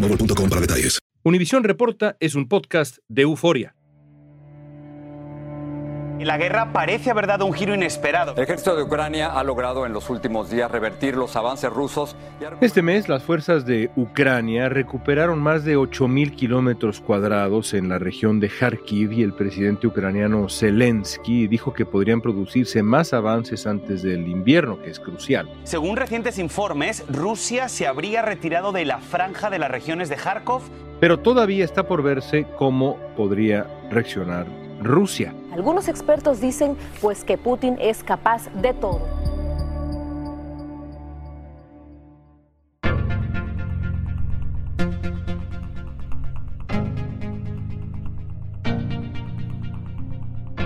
para detalles. Univisión Reporta es un podcast de euforia. La guerra parece haber dado un giro inesperado. El ejército de Ucrania ha logrado en los últimos días revertir los avances rusos. Este mes, las fuerzas de Ucrania recuperaron más de 8.000 kilómetros cuadrados en la región de Kharkiv y el presidente ucraniano Zelensky dijo que podrían producirse más avances antes del invierno, que es crucial. Según recientes informes, Rusia se habría retirado de la franja de las regiones de Kharkov. Pero todavía está por verse cómo podría reaccionar Rusia. Algunos expertos dicen pues que Putin es capaz de todo.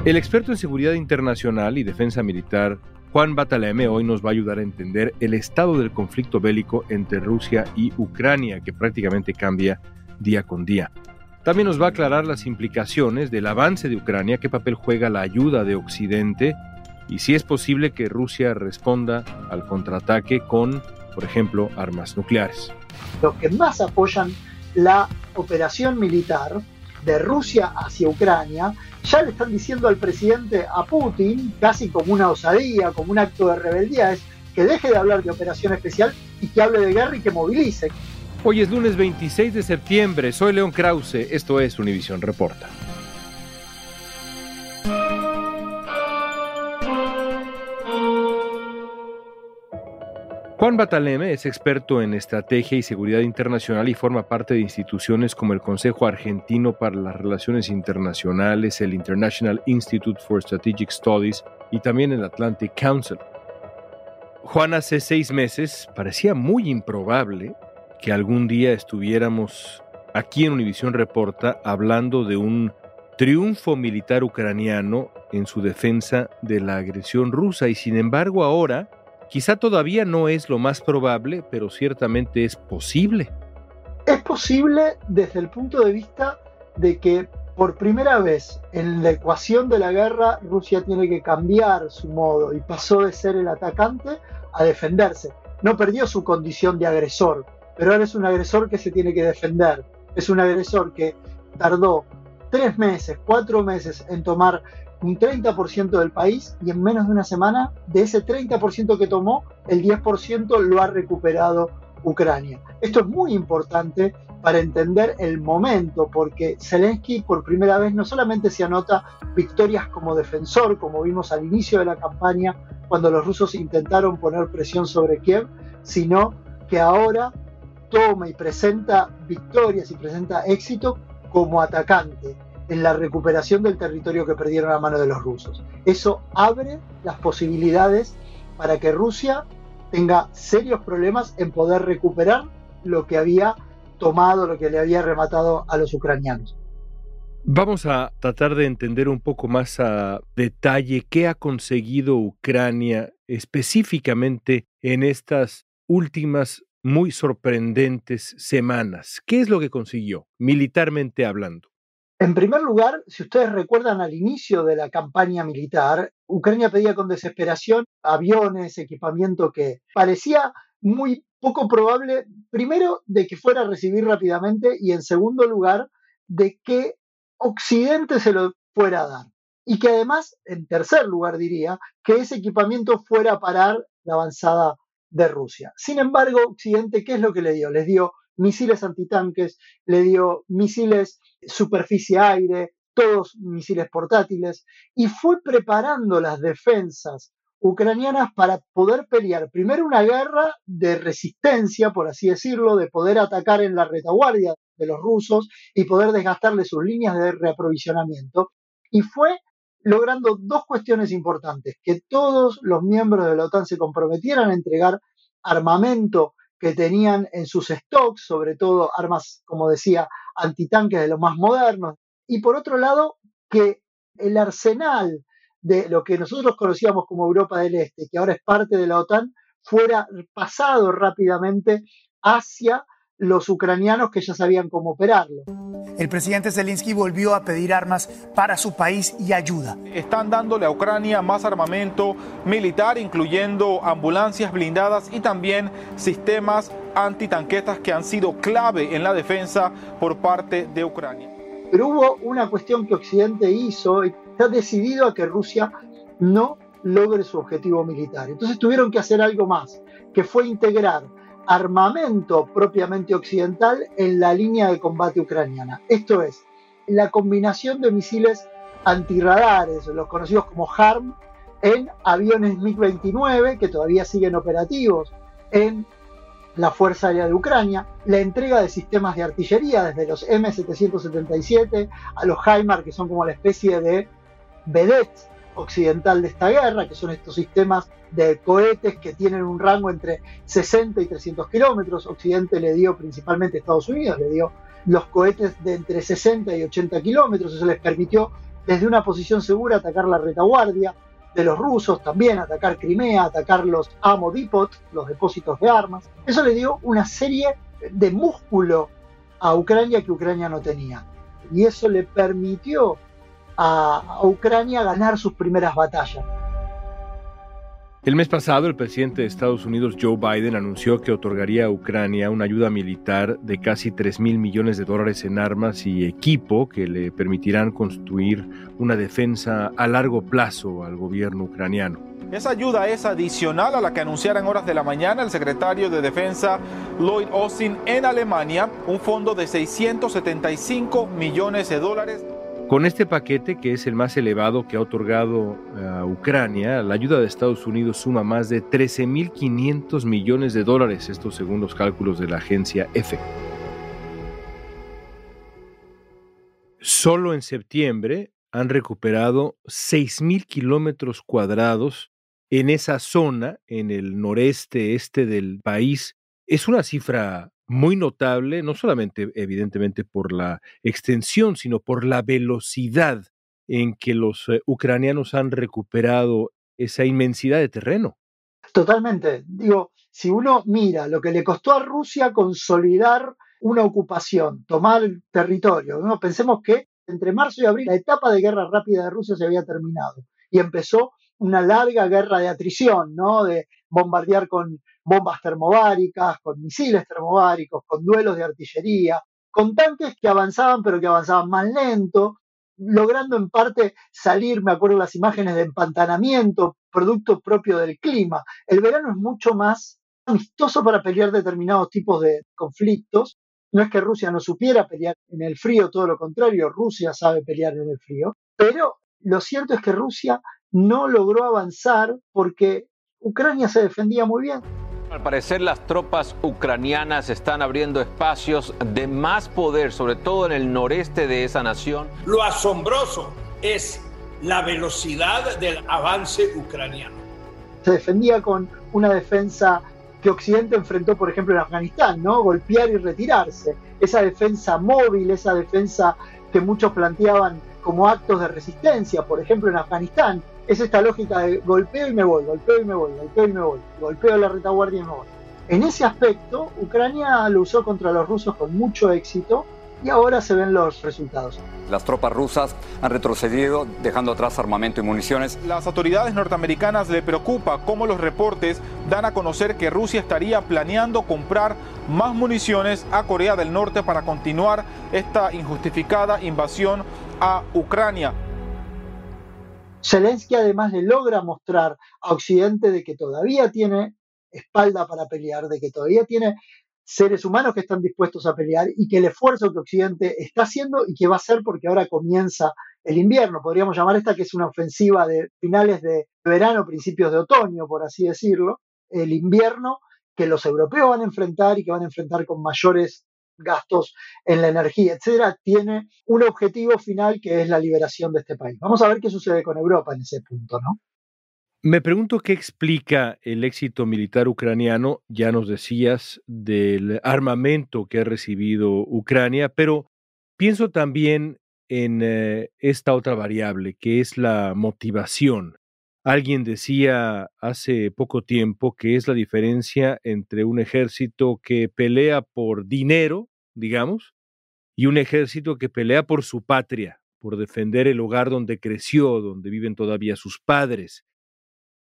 El experto en seguridad internacional y defensa militar Juan Bataleme hoy nos va a ayudar a entender el estado del conflicto bélico entre Rusia y Ucrania, que prácticamente cambia día con día. También nos va a aclarar las implicaciones del avance de Ucrania, qué papel juega la ayuda de Occidente y si es posible que Rusia responda al contraataque con, por ejemplo, armas nucleares. Los que más apoyan la operación militar de Rusia hacia Ucrania ya le están diciendo al presidente, a Putin, casi como una osadía, como un acto de rebeldía, es que deje de hablar de operación especial y que hable de guerra y que movilice. Hoy es lunes 26 de septiembre, soy León Krause, esto es Univisión Reporta. Juan Bataleme es experto en estrategia y seguridad internacional y forma parte de instituciones como el Consejo Argentino para las Relaciones Internacionales, el International Institute for Strategic Studies y también el Atlantic Council. Juan hace seis meses parecía muy improbable que algún día estuviéramos aquí en Univisión Reporta hablando de un triunfo militar ucraniano en su defensa de la agresión rusa y sin embargo ahora quizá todavía no es lo más probable, pero ciertamente es posible. Es posible desde el punto de vista de que por primera vez en la ecuación de la guerra Rusia tiene que cambiar su modo y pasó de ser el atacante a defenderse. No perdió su condición de agresor, pero ahora es un agresor que se tiene que defender. Es un agresor que tardó tres meses, cuatro meses en tomar un 30% del país y en menos de una semana, de ese 30% que tomó, el 10% lo ha recuperado Ucrania. Esto es muy importante para entender el momento, porque Zelensky por primera vez no solamente se anota victorias como defensor, como vimos al inicio de la campaña, cuando los rusos intentaron poner presión sobre Kiev, sino que ahora toma y presenta victorias y presenta éxito como atacante en la recuperación del territorio que perdieron a mano de los rusos. Eso abre las posibilidades para que Rusia tenga serios problemas en poder recuperar lo que había tomado, lo que le había rematado a los ucranianos. Vamos a tratar de entender un poco más a detalle qué ha conseguido Ucrania específicamente en estas últimas muy sorprendentes semanas. ¿Qué es lo que consiguió, militarmente hablando? En primer lugar, si ustedes recuerdan al inicio de la campaña militar, Ucrania pedía con desesperación aviones, equipamiento que parecía muy poco probable, primero, de que fuera a recibir rápidamente y en segundo lugar, de que Occidente se lo fuera a dar. Y que además, en tercer lugar diría, que ese equipamiento fuera a parar la avanzada de Rusia. Sin embargo, Occidente, ¿qué es lo que le dio? Les dio misiles antitanques, le dio misiles superficie-aire, todos misiles portátiles, y fue preparando las defensas ucranianas para poder pelear primero una guerra de resistencia, por así decirlo, de poder atacar en la retaguardia de los rusos y poder desgastarle sus líneas de reaprovisionamiento. Y fue logrando dos cuestiones importantes, que todos los miembros de la OTAN se comprometieran a entregar armamento que tenían en sus stocks, sobre todo armas, como decía, antitanques de los más modernos, y por otro lado, que el arsenal de lo que nosotros conocíamos como Europa del Este, que ahora es parte de la OTAN, fuera pasado rápidamente hacia los ucranianos que ya sabían cómo operarlo. El presidente Zelensky volvió a pedir armas para su país y ayuda. Están dándole a Ucrania más armamento militar, incluyendo ambulancias blindadas y también sistemas antitanquetas que han sido clave en la defensa por parte de Ucrania. Pero hubo una cuestión que Occidente hizo y está decidido a que Rusia no logre su objetivo militar. Entonces tuvieron que hacer algo más, que fue integrar armamento propiamente occidental en la línea de combate ucraniana. Esto es, la combinación de misiles antirradares, los conocidos como HARM, en aviones MiG-29 que todavía siguen operativos en la Fuerza Aérea de Ucrania, la entrega de sistemas de artillería desde los M777 a los HIMARS, que son como la especie de vedettes occidental de esta guerra, que son estos sistemas de cohetes que tienen un rango entre 60 y 300 kilómetros. Occidente le dio principalmente Estados Unidos, le dio los cohetes de entre 60 y 80 kilómetros. Eso les permitió desde una posición segura atacar la retaguardia de los rusos, también atacar Crimea, atacar los Amo Depot, los depósitos de armas. Eso le dio una serie de músculo a Ucrania que Ucrania no tenía. Y eso le permitió a, Ucrania ganar sus primeras batallas. El mes pasado, el presidente de Estados Unidos, Joe Biden, anunció que otorgaría a Ucrania una ayuda militar de casi 3 mil millones de dólares en armas y equipo que le permitirán construir una defensa a largo plazo al gobierno ucraniano. Esa ayuda es adicional a la que anunciara en horas de la mañana el secretario de Defensa Lloyd Austin en Alemania, un fondo de 675 millones de dólares con este paquete, que es el más elevado que ha otorgado eh, a Ucrania, la ayuda de Estados Unidos suma más de 13.500 millones de dólares, esto según los cálculos de la agencia EFE. Solo en septiembre han recuperado 6.000 kilómetros cuadrados en esa zona, en el noreste este del país. Es una cifra muy notable, no solamente evidentemente por la extensión, sino por la velocidad en que los eh, ucranianos han recuperado esa inmensidad de terreno. Totalmente. Digo, si uno mira lo que le costó a Rusia consolidar una ocupación, tomar territorio, ¿no? pensemos que entre marzo y abril la etapa de guerra rápida de Rusia se había terminado y empezó una larga guerra de atrición, ¿no? de bombardear con bombas termobáricas, con misiles termobáricos, con duelos de artillería, con tanques que avanzaban pero que avanzaban más lento, logrando en parte salir, me acuerdo las imágenes de empantanamiento, producto propio del clima. El verano es mucho más amistoso para pelear determinados tipos de conflictos. No es que Rusia no supiera pelear en el frío, todo lo contrario, Rusia sabe pelear en el frío, pero lo cierto es que Rusia no logró avanzar porque Ucrania se defendía muy bien. Al parecer las tropas ucranianas están abriendo espacios de más poder, sobre todo en el noreste de esa nación. Lo asombroso es la velocidad del avance ucraniano. Se defendía con una defensa que Occidente enfrentó, por ejemplo, en Afganistán, ¿no? Golpear y retirarse. Esa defensa móvil, esa defensa que muchos planteaban como actos de resistencia, por ejemplo, en Afganistán, es esta lógica de golpeo y me voy, golpeo y me voy, golpeo y me voy, golpeo la retaguardia y me voy. En ese aspecto, Ucrania lo usó contra los rusos con mucho éxito y ahora se ven los resultados. Las tropas rusas han retrocedido dejando atrás armamento y municiones. Las autoridades norteamericanas le preocupa cómo los reportes dan a conocer que Rusia estaría planeando comprar más municiones a Corea del Norte para continuar esta injustificada invasión a Ucrania. Zelensky además le logra mostrar a Occidente de que todavía tiene espalda para pelear, de que todavía tiene seres humanos que están dispuestos a pelear y que el esfuerzo que Occidente está haciendo y que va a hacer porque ahora comienza el invierno. Podríamos llamar esta que es una ofensiva de finales de verano, principios de otoño, por así decirlo. El invierno que los europeos van a enfrentar y que van a enfrentar con mayores gastos en la energía, etcétera, tiene un objetivo final que es la liberación de este país. Vamos a ver qué sucede con Europa en ese punto, ¿no? Me pregunto qué explica el éxito militar ucraniano, ya nos decías, del armamento que ha recibido Ucrania, pero pienso también en eh, esta otra variable, que es la motivación. Alguien decía hace poco tiempo que es la diferencia entre un ejército que pelea por dinero, digamos, y un ejército que pelea por su patria, por defender el hogar donde creció, donde viven todavía sus padres.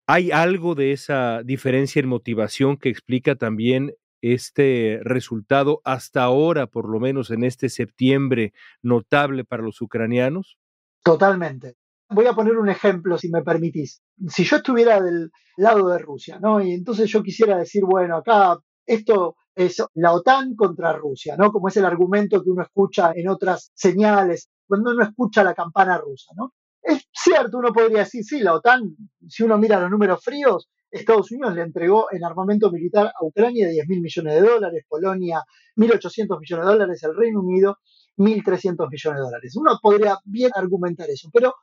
¿Hay algo de esa diferencia en motivación que explica también este resultado hasta ahora, por lo menos en este septiembre, notable para los ucranianos? Totalmente. Voy a poner un ejemplo, si me permitís. Si yo estuviera del lado de Rusia, ¿no? Y entonces yo quisiera decir, bueno, acá esto es la OTAN contra Rusia, ¿no? Como es el argumento que uno escucha en otras señales, cuando uno escucha la campana rusa, ¿no? Es cierto, uno podría decir, sí, la OTAN, si uno mira los números fríos, Estados Unidos le entregó en armamento militar a Ucrania 10 mil millones de dólares, Polonia 1.800 millones de dólares, el Reino Unido 1.300 millones de dólares. Uno podría bien argumentar eso, pero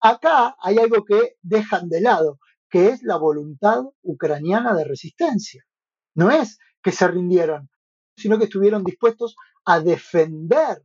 acá hay algo que dejan de lado, que es la voluntad ucraniana de resistencia. No es que se rindieron, sino que estuvieron dispuestos a defender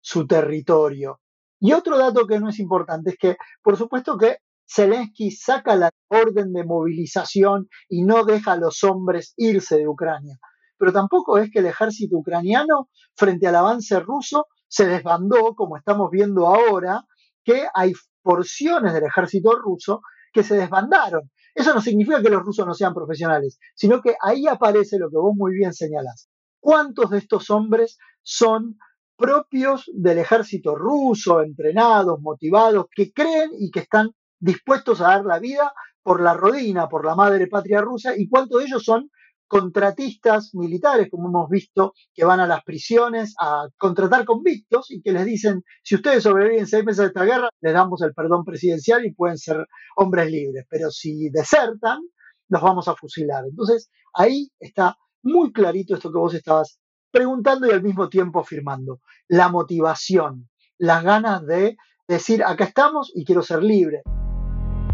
su territorio, y otro dato que no es importante es que, por supuesto que Zelensky saca la orden de movilización y no deja a los hombres irse de Ucrania. Pero tampoco es que el ejército ucraniano, frente al avance ruso, se desbandó, como estamos viendo ahora, que hay porciones del ejército ruso que se desbandaron. Eso no significa que los rusos no sean profesionales, sino que ahí aparece lo que vos muy bien señalás. ¿Cuántos de estos hombres son propios del ejército ruso, entrenados, motivados, que creen y que están dispuestos a dar la vida por la rodina, por la madre patria rusa, y cuántos de ellos son contratistas militares, como hemos visto, que van a las prisiones a contratar convictos y que les dicen, si ustedes sobreviven seis meses de esta guerra, les damos el perdón presidencial y pueden ser hombres libres, pero si desertan, los vamos a fusilar. Entonces, ahí está muy clarito esto que vos estabas preguntando y al mismo tiempo afirmando. La motivación, las ganas de decir, acá estamos y quiero ser libre.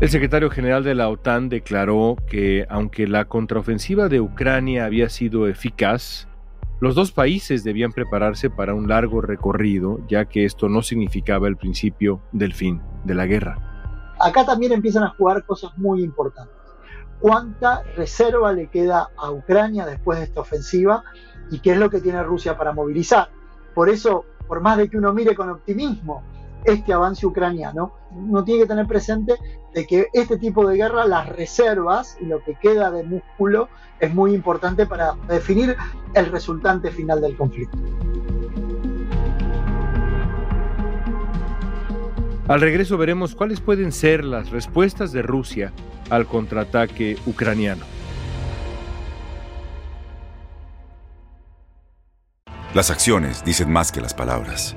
El secretario general de la OTAN declaró que aunque la contraofensiva de Ucrania había sido eficaz, los dos países debían prepararse para un largo recorrido, ya que esto no significaba el principio del fin de la guerra. Acá también empiezan a jugar cosas muy importantes. ¿Cuánta reserva le queda a Ucrania después de esta ofensiva? y qué es lo que tiene Rusia para movilizar. Por eso, por más de que uno mire con optimismo este avance ucraniano, uno tiene que tener presente de que este tipo de guerra, las reservas y lo que queda de músculo es muy importante para definir el resultante final del conflicto. Al regreso veremos cuáles pueden ser las respuestas de Rusia al contraataque ucraniano. Las acciones dicen más que las palabras.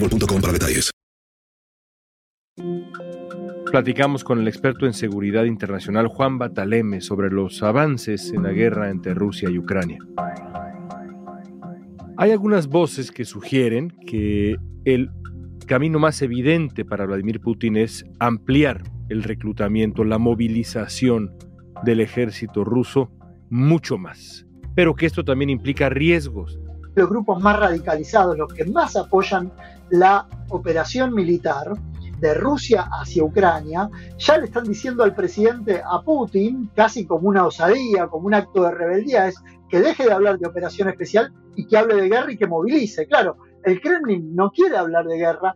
para detalles. Platicamos con el experto en seguridad internacional Juan Bataleme sobre los avances en la guerra entre Rusia y Ucrania. Hay algunas voces que sugieren que el camino más evidente para Vladimir Putin es ampliar el reclutamiento, la movilización del ejército ruso mucho más, pero que esto también implica riesgos. Los grupos más radicalizados, los que más apoyan la operación militar de Rusia hacia Ucrania, ya le están diciendo al presidente, a Putin, casi como una osadía, como un acto de rebeldía, es que deje de hablar de operación especial y que hable de guerra y que movilice. Claro, el Kremlin no quiere hablar de guerra.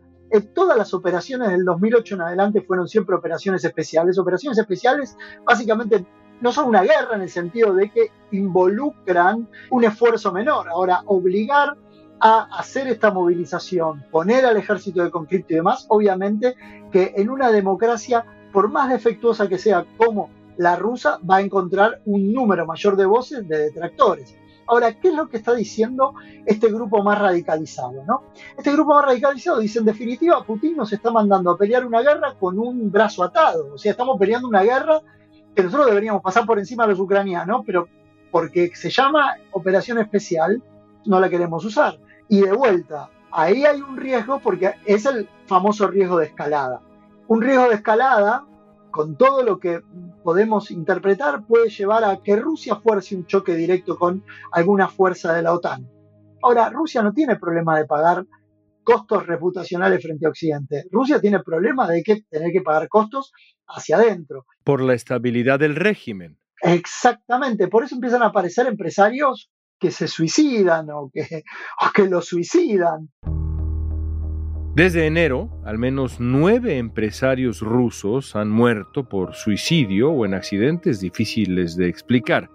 Todas las operaciones del 2008 en adelante fueron siempre operaciones especiales. Operaciones especiales básicamente no son una guerra en el sentido de que involucran un esfuerzo menor. Ahora, obligar a hacer esta movilización, poner al ejército de conflicto y demás, obviamente que en una democracia, por más defectuosa que sea como la rusa, va a encontrar un número mayor de voces de detractores. Ahora, ¿qué es lo que está diciendo este grupo más radicalizado? ¿no? Este grupo más radicalizado dice, en definitiva, Putin nos está mandando a pelear una guerra con un brazo atado. O sea, estamos peleando una guerra que nosotros deberíamos pasar por encima de los ucranianos, pero porque se llama operación especial, no la queremos usar. Y de vuelta, ahí hay un riesgo porque es el famoso riesgo de escalada. Un riesgo de escalada, con todo lo que podemos interpretar, puede llevar a que Rusia fuerce un choque directo con alguna fuerza de la OTAN. Ahora, Rusia no tiene problema de pagar costos reputacionales frente a Occidente. Rusia tiene problema de que tener que pagar costos hacia adentro. Por la estabilidad del régimen. Exactamente, por eso empiezan a aparecer empresarios que se suicidan o que, o que lo suicidan. Desde enero, al menos nueve empresarios rusos han muerto por suicidio o en accidentes difíciles de explicar.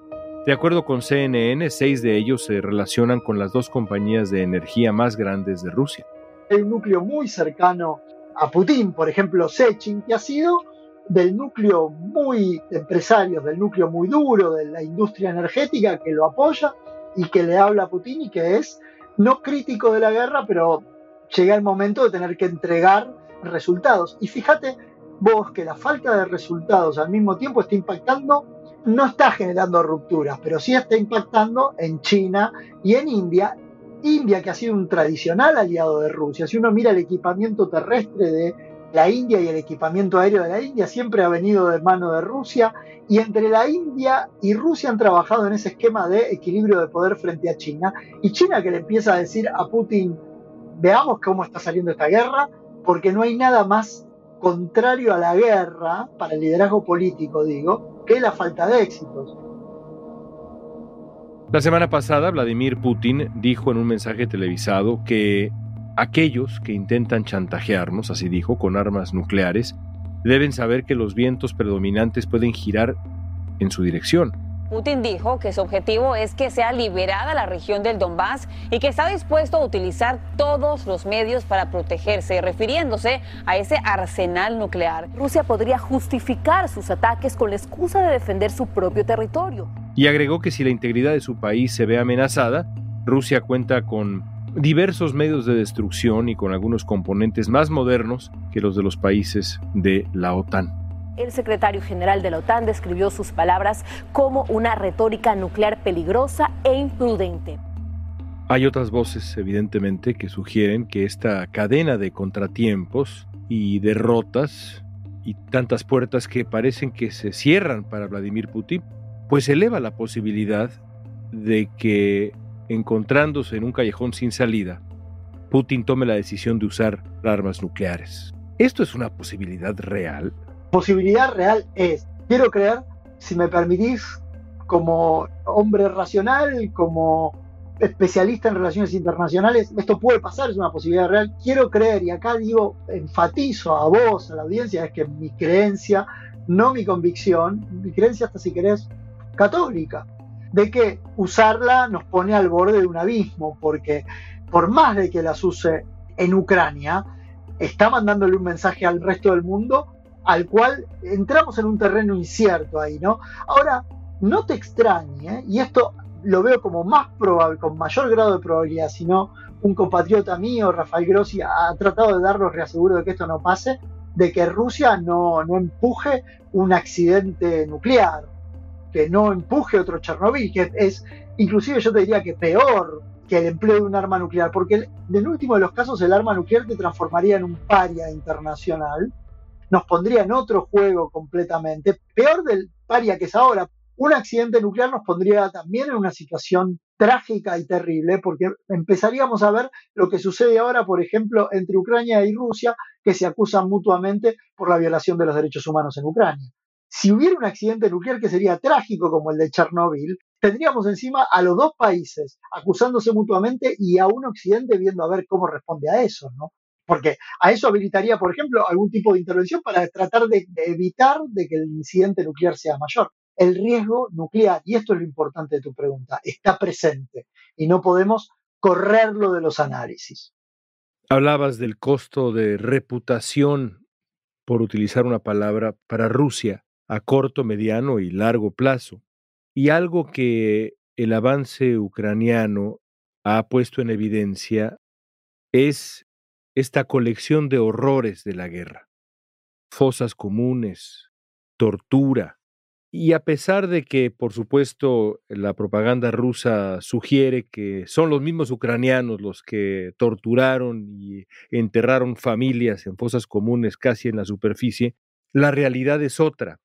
De acuerdo con CNN, seis de ellos se relacionan con las dos compañías de energía más grandes de Rusia. Hay un núcleo muy cercano a Putin, por ejemplo, Sechin, que ha sido del núcleo muy empresarios, del núcleo muy duro de la industria energética que lo apoya y que le habla a Putin y que es no crítico de la guerra, pero llega el momento de tener que entregar resultados. Y fíjate vos que la falta de resultados al mismo tiempo está impactando, no está generando rupturas, pero sí está impactando en China y en India. India, que ha sido un tradicional aliado de Rusia, si uno mira el equipamiento terrestre de la India y el equipamiento aéreo de la India siempre ha venido de mano de Rusia y entre la India y Rusia han trabajado en ese esquema de equilibrio de poder frente a China y China que le empieza a decir a Putin veamos cómo está saliendo esta guerra porque no hay nada más contrario a la guerra para el liderazgo político digo que la falta de éxitos. La semana pasada Vladimir Putin dijo en un mensaje televisado que Aquellos que intentan chantajearnos, así dijo, con armas nucleares, deben saber que los vientos predominantes pueden girar en su dirección. Putin dijo que su objetivo es que sea liberada la región del Donbass y que está dispuesto a utilizar todos los medios para protegerse, refiriéndose a ese arsenal nuclear. Rusia podría justificar sus ataques con la excusa de defender su propio territorio. Y agregó que si la integridad de su país se ve amenazada, Rusia cuenta con diversos medios de destrucción y con algunos componentes más modernos que los de los países de la OTAN. El secretario general de la OTAN describió sus palabras como una retórica nuclear peligrosa e imprudente. Hay otras voces, evidentemente, que sugieren que esta cadena de contratiempos y derrotas y tantas puertas que parecen que se cierran para Vladimir Putin, pues eleva la posibilidad de que encontrándose en un callejón sin salida, Putin tome la decisión de usar armas nucleares. ¿Esto es una posibilidad real? Posibilidad real es, quiero creer, si me permitís como hombre racional, como especialista en relaciones internacionales, esto puede pasar, es una posibilidad real. Quiero creer, y acá digo, enfatizo a vos, a la audiencia, es que mi creencia, no mi convicción, mi creencia hasta si querés católica, de que usarla nos pone al borde de un abismo, porque por más de que las use en Ucrania, está mandándole un mensaje al resto del mundo al cual entramos en un terreno incierto ahí, ¿no? Ahora, no te extrañe, y esto lo veo como más probable, con mayor grado de probabilidad, si no un compatriota mío, Rafael Grossi, ha tratado de darnos reaseguro de que esto no pase, de que Rusia no, no empuje un accidente nuclear, que no empuje otro Chernobyl, que es inclusive yo te diría que peor que el empleo de un arma nuclear, porque en el último de los casos el arma nuclear te transformaría en un paria internacional, nos pondría en otro juego completamente, peor del paria que es ahora. Un accidente nuclear nos pondría también en una situación trágica y terrible, porque empezaríamos a ver lo que sucede ahora, por ejemplo, entre Ucrania y Rusia, que se acusan mutuamente por la violación de los derechos humanos en Ucrania. Si hubiera un accidente nuclear que sería trágico como el de Chernóbil, tendríamos encima a los dos países acusándose mutuamente y a un Occidente viendo a ver cómo responde a eso, ¿no? Porque a eso habilitaría, por ejemplo, algún tipo de intervención para tratar de, evitar de que el incidente nuclear sea mayor. El riesgo nuclear, y esto es lo importante de tu pregunta, está presente y no podemos correrlo de los análisis. Hablabas del costo de reputación, por utilizar una palabra, para Rusia a corto, mediano y largo plazo. Y algo que el avance ucraniano ha puesto en evidencia es esta colección de horrores de la guerra. Fosas comunes, tortura. Y a pesar de que, por supuesto, la propaganda rusa sugiere que son los mismos ucranianos los que torturaron y enterraron familias en fosas comunes casi en la superficie, la realidad es otra.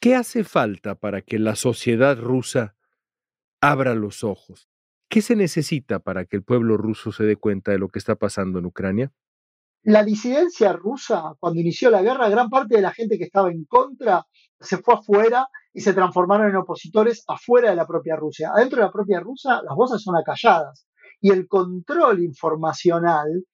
¿Qué hace falta para que la sociedad rusa abra los ojos? ¿Qué se necesita para que el pueblo ruso se dé cuenta de lo que está pasando en Ucrania? La disidencia rusa, cuando inició la guerra, gran parte de la gente que estaba en contra se fue afuera y se transformaron en opositores afuera de la propia Rusia. Adentro de la propia Rusia las voces son acalladas y el control informacional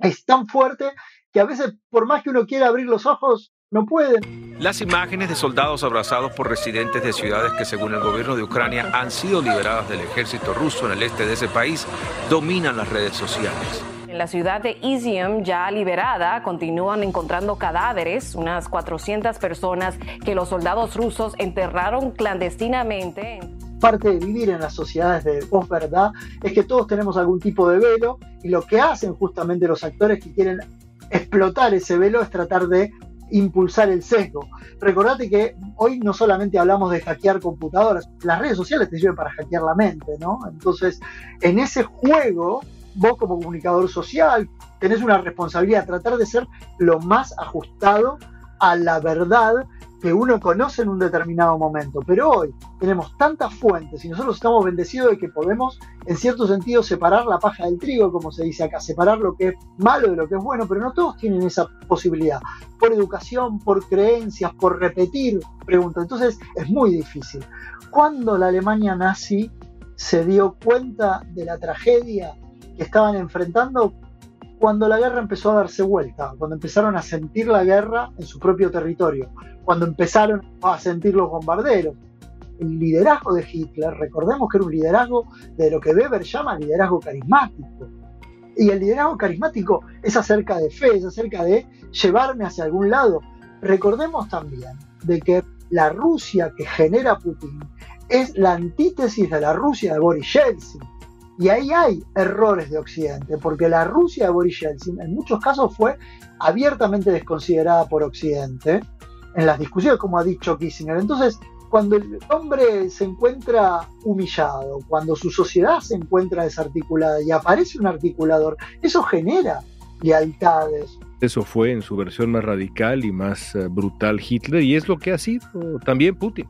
es tan fuerte que a veces, por más que uno quiera abrir los ojos, no pueden. Las imágenes de soldados abrazados por residentes de ciudades que según el gobierno de Ucrania han sido liberadas del ejército ruso en el este de ese país dominan las redes sociales. En la ciudad de Izium, ya liberada, continúan encontrando cadáveres, unas 400 personas que los soldados rusos enterraron clandestinamente. Parte de vivir en las sociedades de posverdad es que todos tenemos algún tipo de velo y lo que hacen justamente los actores que quieren explotar ese velo es tratar de impulsar el sesgo. Recordate que hoy no solamente hablamos de hackear computadoras, las redes sociales te sirven para hackear la mente, ¿no? Entonces, en ese juego, vos como comunicador social tenés una responsabilidad, tratar de ser lo más ajustado a la verdad que uno conoce en un determinado momento. Pero hoy tenemos tantas fuentes y nosotros estamos bendecidos de que podemos, en cierto sentido, separar la paja del trigo, como se dice acá, separar lo que es malo de lo que es bueno, pero no todos tienen esa posibilidad. Por educación, por creencias, por repetir preguntas. Entonces es muy difícil. Cuando la Alemania nazi se dio cuenta de la tragedia que estaban enfrentando, cuando la guerra empezó a darse vuelta, cuando empezaron a sentir la guerra en su propio territorio, cuando empezaron a sentir los bombarderos. El liderazgo de Hitler, recordemos que era un liderazgo de lo que Weber llama liderazgo carismático. Y el liderazgo carismático es acerca de fe, es acerca de llevarme hacia algún lado. Recordemos también de que la Rusia que genera Putin es la antítesis de la Rusia de Boris Yeltsin y ahí hay errores de Occidente, porque la Rusia de Boris Yeltsin en muchos casos fue abiertamente desconsiderada por Occidente en las discusiones, como ha dicho Kissinger. Entonces, cuando el hombre se encuentra humillado, cuando su sociedad se encuentra desarticulada y aparece un articulador, eso genera lealtades. Eso fue en su versión más radical y más eh, brutal Hitler y es lo que ha sido también Putin.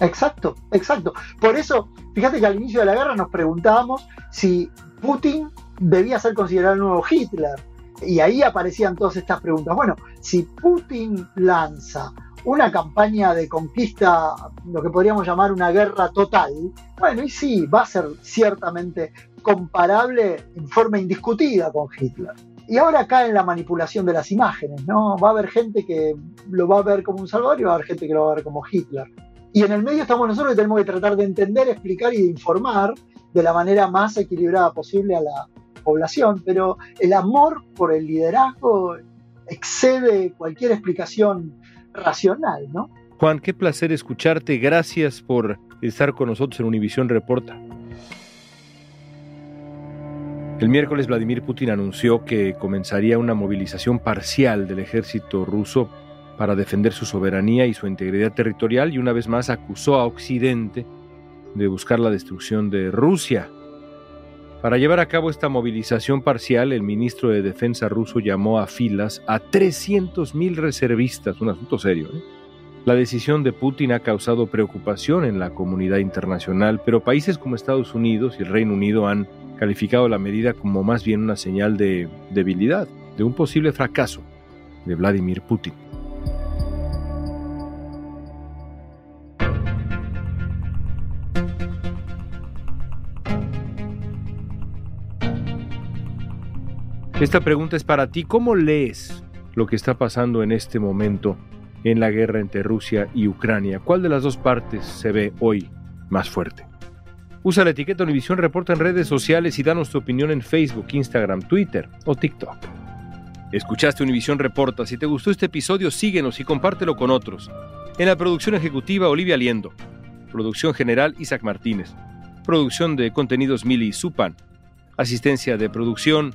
Exacto, exacto. Por eso, fíjate que al inicio de la guerra nos preguntábamos si Putin debía ser considerado el nuevo Hitler. Y ahí aparecían todas estas preguntas. Bueno, si Putin lanza una campaña de conquista, lo que podríamos llamar una guerra total, bueno, y sí, va a ser ciertamente comparable en forma indiscutida con Hitler. Y ahora cae en la manipulación de las imágenes, ¿no? Va a haber gente que lo va a ver como un salvador y va a haber gente que lo va a ver como Hitler. Y en el medio estamos nosotros que tenemos que tratar de entender, explicar y de informar de la manera más equilibrada posible a la población, pero el amor por el liderazgo excede cualquier explicación racional, ¿no? Juan, qué placer escucharte. Gracias por estar con nosotros en Univisión Reporta. El miércoles Vladimir Putin anunció que comenzaría una movilización parcial del ejército ruso para defender su soberanía y su integridad territorial y una vez más acusó a Occidente de buscar la destrucción de Rusia. Para llevar a cabo esta movilización parcial, el ministro de Defensa ruso llamó a filas a 300.000 reservistas, un asunto serio. ¿eh? La decisión de Putin ha causado preocupación en la comunidad internacional, pero países como Estados Unidos y el Reino Unido han calificado la medida como más bien una señal de debilidad, de un posible fracaso de Vladimir Putin. Esta pregunta es para ti. ¿Cómo lees lo que está pasando en este momento en la guerra entre Rusia y Ucrania? ¿Cuál de las dos partes se ve hoy más fuerte? Usa la etiqueta Univisión Reporta en redes sociales y danos tu opinión en Facebook, Instagram, Twitter o TikTok. Escuchaste Univisión Reporta. Si te gustó este episodio, síguenos y compártelo con otros. En la producción ejecutiva, Olivia Liendo. Producción general, Isaac Martínez. Producción de contenidos, Mili Supan. Asistencia de producción,